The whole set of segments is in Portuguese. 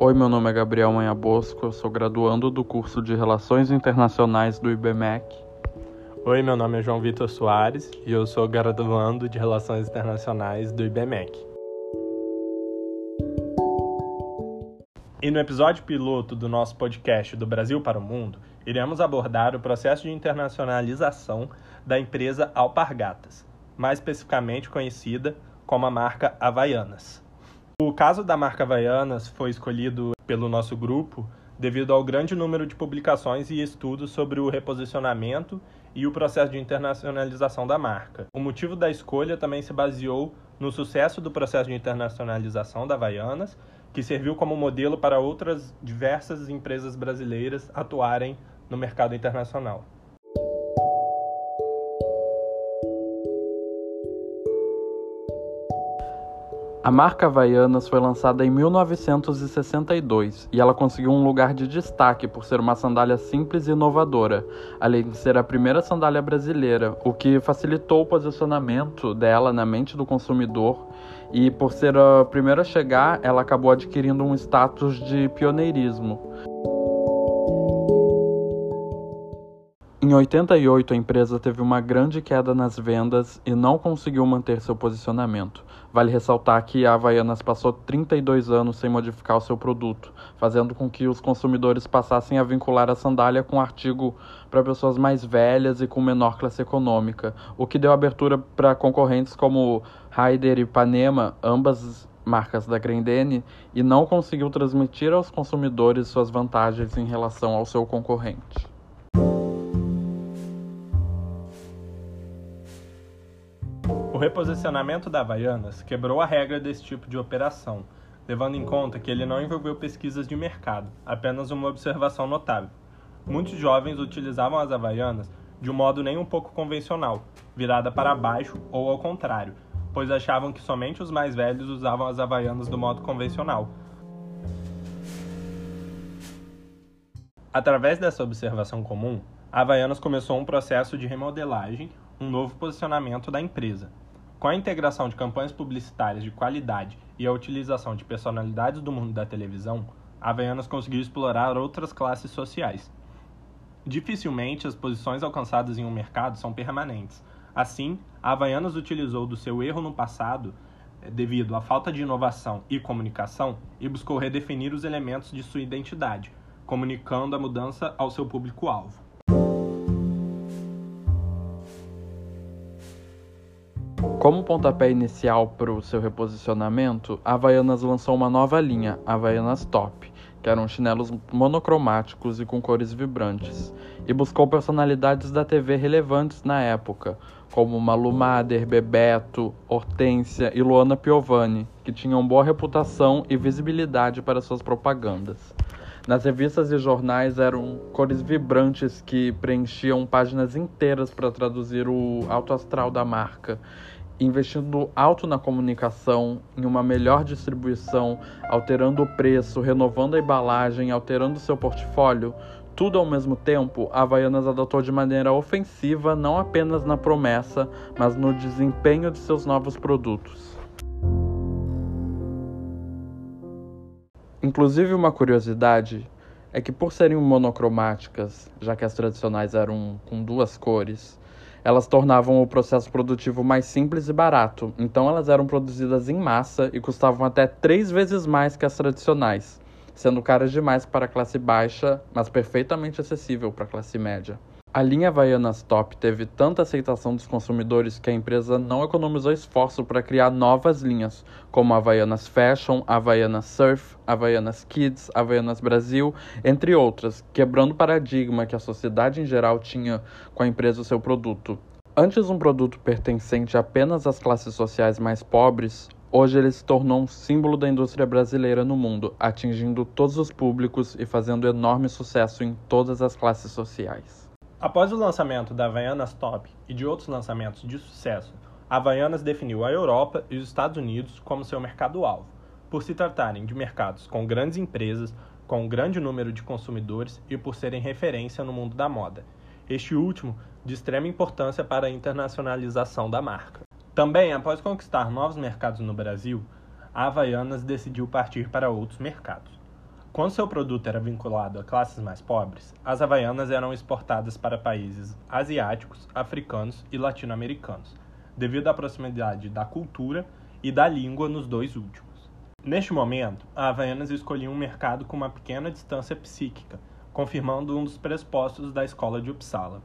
Oi, meu nome é Gabriel Manha Bosco, eu sou graduando do curso de Relações Internacionais do IBMEC. Oi, meu nome é João Vitor Soares e eu sou graduando de Relações Internacionais do IBMEC. E no episódio piloto do nosso podcast Do Brasil para o Mundo, iremos abordar o processo de internacionalização da empresa Alpargatas, mais especificamente conhecida como a marca Havaianas. O caso da marca Havaianas foi escolhido pelo nosso grupo devido ao grande número de publicações e estudos sobre o reposicionamento e o processo de internacionalização da marca. O motivo da escolha também se baseou no sucesso do processo de internacionalização da Havaianas, que serviu como modelo para outras diversas empresas brasileiras atuarem no mercado internacional. A marca Havaianas foi lançada em 1962 e ela conseguiu um lugar de destaque por ser uma sandália simples e inovadora, além de ser a primeira sandália brasileira, o que facilitou o posicionamento dela na mente do consumidor. E por ser a primeira a chegar, ela acabou adquirindo um status de pioneirismo. Em 88, a empresa teve uma grande queda nas vendas e não conseguiu manter seu posicionamento. Vale ressaltar que a Havaianas passou 32 anos sem modificar o seu produto, fazendo com que os consumidores passassem a vincular a sandália com artigo para pessoas mais velhas e com menor classe econômica, o que deu abertura para concorrentes como Raider e Panema, ambas marcas da Grendene, e não conseguiu transmitir aos consumidores suas vantagens em relação ao seu concorrente. O reposicionamento da Havaianas quebrou a regra desse tipo de operação, levando em conta que ele não envolveu pesquisas de mercado, apenas uma observação notável. Muitos jovens utilizavam as Havaianas de um modo nem um pouco convencional, virada para baixo ou ao contrário, pois achavam que somente os mais velhos usavam as Havaianas do modo convencional. Através dessa observação comum, a Havaianas começou um processo de remodelagem, um novo posicionamento da empresa, com a integração de campanhas publicitárias de qualidade e a utilização de personalidades do mundo da televisão, Havaianas conseguiu explorar outras classes sociais. Dificilmente as posições alcançadas em um mercado são permanentes. Assim, a Havaianas utilizou do seu erro no passado, eh, devido à falta de inovação e comunicação, e buscou redefinir os elementos de sua identidade, comunicando a mudança ao seu público-alvo. Como pontapé inicial para o seu reposicionamento, a Havaianas lançou uma nova linha, Havaianas Top, que eram chinelos monocromáticos e com cores vibrantes, e buscou personalidades da TV relevantes na época, como Malu Mader, Bebeto, Hortência e Luana Piovani, que tinham boa reputação e visibilidade para suas propagandas. Nas revistas e jornais eram cores vibrantes que preenchiam páginas inteiras para traduzir o alto astral da marca investindo alto na comunicação, em uma melhor distribuição, alterando o preço, renovando a embalagem, alterando seu portfólio, tudo ao mesmo tempo, a Havaianas adotou de maneira ofensiva não apenas na promessa, mas no desempenho de seus novos produtos. Inclusive, uma curiosidade é que, por serem monocromáticas, já que as tradicionais eram com duas cores, elas tornavam o processo produtivo mais simples e barato, então elas eram produzidas em massa e custavam até três vezes mais que as tradicionais, sendo caras demais para a classe baixa, mas perfeitamente acessível para a classe média. A linha Havaianas Top teve tanta aceitação dos consumidores que a empresa não economizou esforço para criar novas linhas, como Havaianas Fashion, Havaianas Surf, Havaianas Kids, Havaianas Brasil, entre outras, quebrando o paradigma que a sociedade em geral tinha com a empresa e seu produto. Antes um produto pertencente apenas às classes sociais mais pobres, Hoje ele se tornou um símbolo da indústria brasileira no mundo, atingindo todos os públicos e fazendo enorme sucesso em todas as classes sociais. Após o lançamento da Havaianas Top e de outros lançamentos de sucesso, a Havaianas definiu a Europa e os Estados Unidos como seu mercado-alvo, por se tratarem de mercados com grandes empresas, com um grande número de consumidores e por serem referência no mundo da moda. Este último de extrema importância para a internacionalização da marca. Também, após conquistar novos mercados no Brasil, a Havaianas decidiu partir para outros mercados. Quando seu produto era vinculado a classes mais pobres, as havaianas eram exportadas para países asiáticos, africanos e latino-americanos, devido à proximidade da cultura e da língua nos dois últimos. Neste momento, a Havaianas escolhia um mercado com uma pequena distância psíquica, confirmando um dos pressupostos da escola de Uppsala.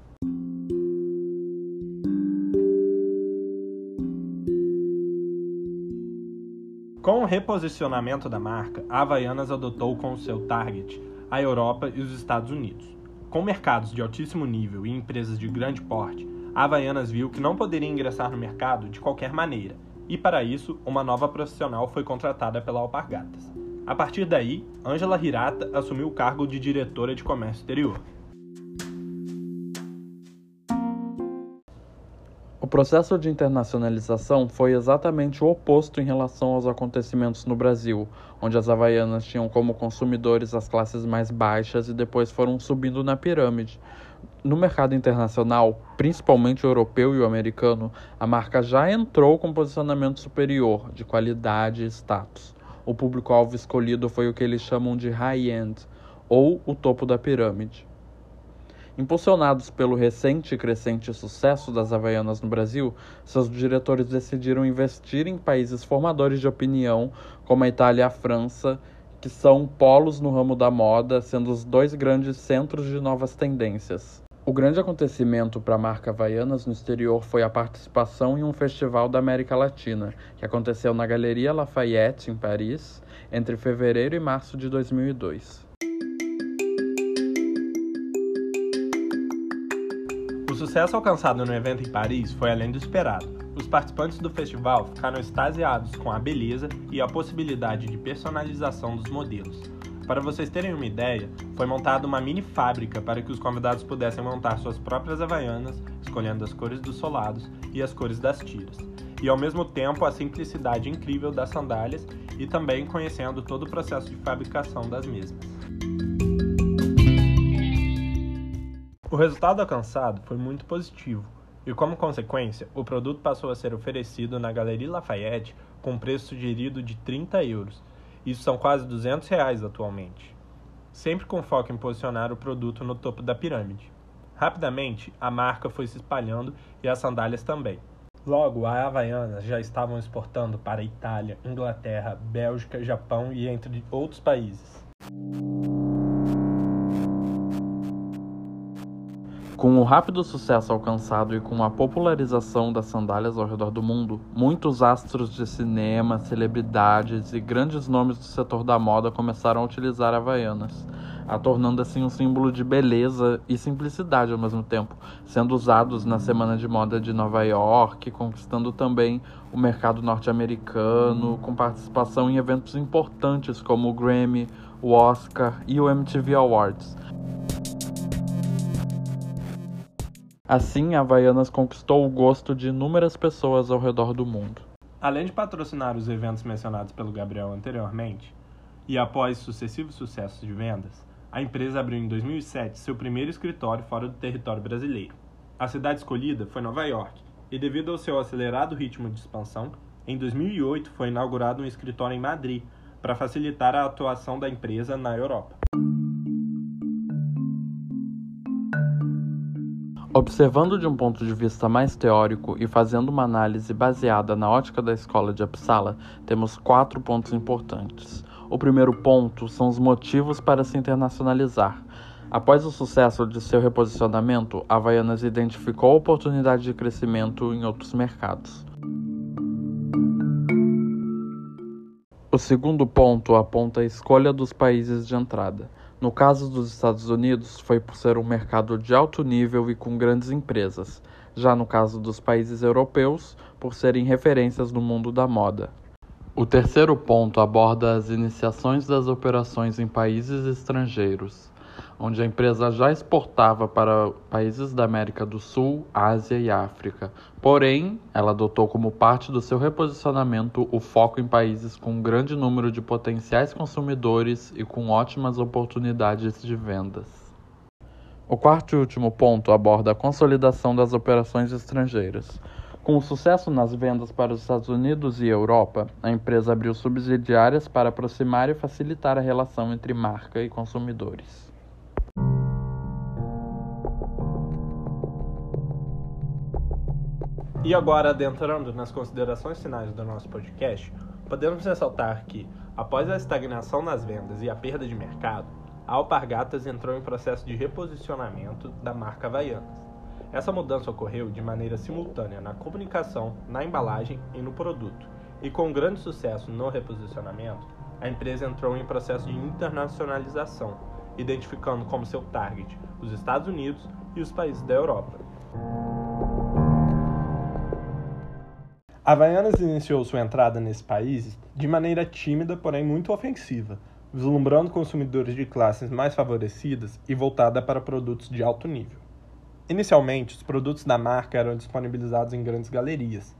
Com o reposicionamento da marca, a Havaianas adotou como seu target a Europa e os Estados Unidos. Com mercados de altíssimo nível e empresas de grande porte, a Havaianas viu que não poderia ingressar no mercado de qualquer maneira, e para isso, uma nova profissional foi contratada pela Alpargatas. A partir daí, Angela Hirata assumiu o cargo de diretora de comércio exterior. Processo de internacionalização foi exatamente o oposto em relação aos acontecimentos no Brasil, onde as havaianas tinham como consumidores as classes mais baixas e depois foram subindo na pirâmide. No mercado internacional, principalmente o europeu e o americano, a marca já entrou com posicionamento superior, de qualidade e status. O público-alvo escolhido foi o que eles chamam de high-end, ou o topo da pirâmide. Impulsionados pelo recente e crescente sucesso das Havaianas no Brasil, seus diretores decidiram investir em países formadores de opinião, como a Itália e a França, que são polos no ramo da moda, sendo os dois grandes centros de novas tendências. O grande acontecimento para a marca Havaianas no exterior foi a participação em um festival da América Latina, que aconteceu na Galeria Lafayette, em Paris, entre fevereiro e março de 2002. Sucesso alcançado no evento em Paris foi além do esperado. Os participantes do festival ficaram extasiados com a beleza e a possibilidade de personalização dos modelos. Para vocês terem uma ideia, foi montada uma mini fábrica para que os convidados pudessem montar suas próprias havaianas, escolhendo as cores dos solados e as cores das tiras, e ao mesmo tempo a simplicidade incrível das sandálias e também conhecendo todo o processo de fabricação das mesmas. O resultado alcançado foi muito positivo, e como consequência, o produto passou a ser oferecido na Galeria Lafayette com preço sugerido de 30 euros. Isso são quase 200 reais atualmente. Sempre com foco em posicionar o produto no topo da pirâmide. Rapidamente, a marca foi se espalhando e as sandálias também. Logo, a Havaianas já estavam exportando para Itália, Inglaterra, Bélgica, Japão e entre outros países. Com o rápido sucesso alcançado e com a popularização das sandálias ao redor do mundo, muitos astros de cinema, celebridades e grandes nomes do setor da moda começaram a utilizar havaianas, a tornando assim um símbolo de beleza e simplicidade ao mesmo tempo, sendo usados na Semana de Moda de Nova York, conquistando também o mercado norte-americano, com participação em eventos importantes como o Grammy, o Oscar e o MTV Awards Assim, Havaianas conquistou o gosto de inúmeras pessoas ao redor do mundo. Além de patrocinar os eventos mencionados pelo Gabriel anteriormente, e após sucessivos sucessos de vendas, a empresa abriu em 2007 seu primeiro escritório fora do território brasileiro. A cidade escolhida foi Nova York, e devido ao seu acelerado ritmo de expansão, em 2008 foi inaugurado um escritório em Madrid para facilitar a atuação da empresa na Europa. Observando de um ponto de vista mais teórico e fazendo uma análise baseada na ótica da escola de Uppsala, temos quatro pontos importantes. O primeiro ponto são os motivos para se internacionalizar. Após o sucesso de seu reposicionamento, a Havaianas identificou oportunidade de crescimento em outros mercados. O segundo ponto aponta a escolha dos países de entrada. No caso dos Estados Unidos, foi por ser um mercado de alto nível e com grandes empresas. Já no caso dos países europeus, por serem referências no mundo da moda. O terceiro ponto aborda as iniciações das operações em países estrangeiros onde a empresa já exportava para países da América do Sul, Ásia e África. Porém, ela adotou como parte do seu reposicionamento o foco em países com um grande número de potenciais consumidores e com ótimas oportunidades de vendas. O quarto e último ponto aborda a consolidação das operações estrangeiras. Com o sucesso nas vendas para os Estados Unidos e Europa, a empresa abriu subsidiárias para aproximar e facilitar a relação entre marca e consumidores. E agora, adentrando nas considerações finais do nosso podcast, podemos ressaltar que, após a estagnação nas vendas e a perda de mercado, a Alpargatas entrou em processo de reposicionamento da marca Havaianas. Essa mudança ocorreu de maneira simultânea na comunicação, na embalagem e no produto, e com grande sucesso no reposicionamento, a empresa entrou em processo de internacionalização, identificando como seu target os Estados Unidos e os países da Europa. Havaianas iniciou sua entrada nesse país de maneira tímida, porém muito ofensiva, vislumbrando consumidores de classes mais favorecidas e voltada para produtos de alto nível. Inicialmente, os produtos da marca eram disponibilizados em grandes galerias,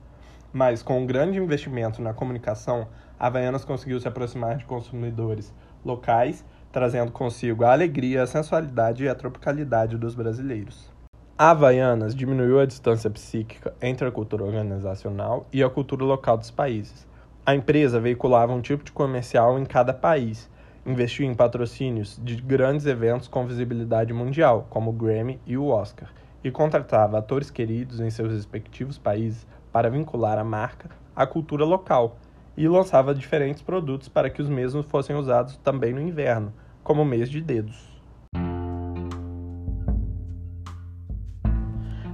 mas com um grande investimento na comunicação, Havaianas conseguiu se aproximar de consumidores locais, trazendo consigo a alegria, a sensualidade e a tropicalidade dos brasileiros. Havaianas diminuiu a distância psíquica entre a cultura organizacional e a cultura local dos países. A empresa veiculava um tipo de comercial em cada país, investia em patrocínios de grandes eventos com visibilidade mundial, como o Grammy e o Oscar, e contratava atores queridos em seus respectivos países para vincular a marca à cultura local, e lançava diferentes produtos para que os mesmos fossem usados também no inverno, como mês de dedos.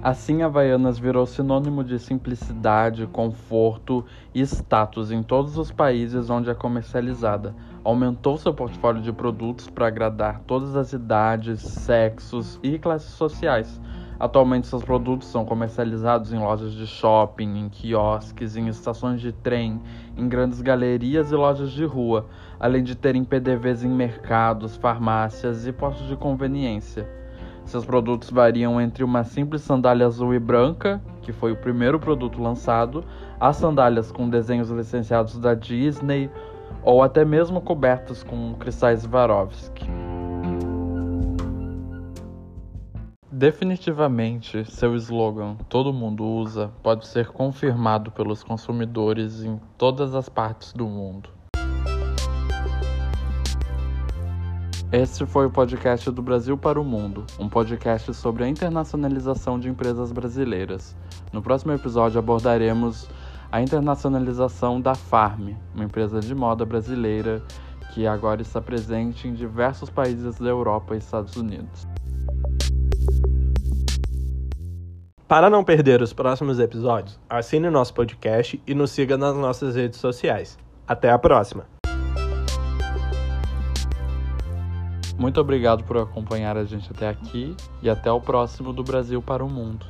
Assim, Havaianas virou sinônimo de simplicidade, conforto e status em todos os países onde é comercializada. Aumentou seu portfólio de produtos para agradar todas as idades, sexos e classes sociais. Atualmente, seus produtos são comercializados em lojas de shopping, em quiosques, em estações de trem, em grandes galerias e lojas de rua, além de terem PDVs em mercados, farmácias e postos de conveniência. Seus produtos variam entre uma simples sandália azul e branca, que foi o primeiro produto lançado, a sandálias com desenhos licenciados da Disney ou até mesmo cobertos com cristais Swarovski. Definitivamente, seu slogan Todo mundo usa pode ser confirmado pelos consumidores em todas as partes do mundo. Este foi o podcast do Brasil para o Mundo, um podcast sobre a internacionalização de empresas brasileiras. No próximo episódio abordaremos a internacionalização da Farm, uma empresa de moda brasileira que agora está presente em diversos países da Europa e Estados Unidos. Para não perder os próximos episódios, assine nosso podcast e nos siga nas nossas redes sociais. Até a próxima! Muito obrigado por acompanhar a gente até aqui e até o próximo do Brasil para o Mundo.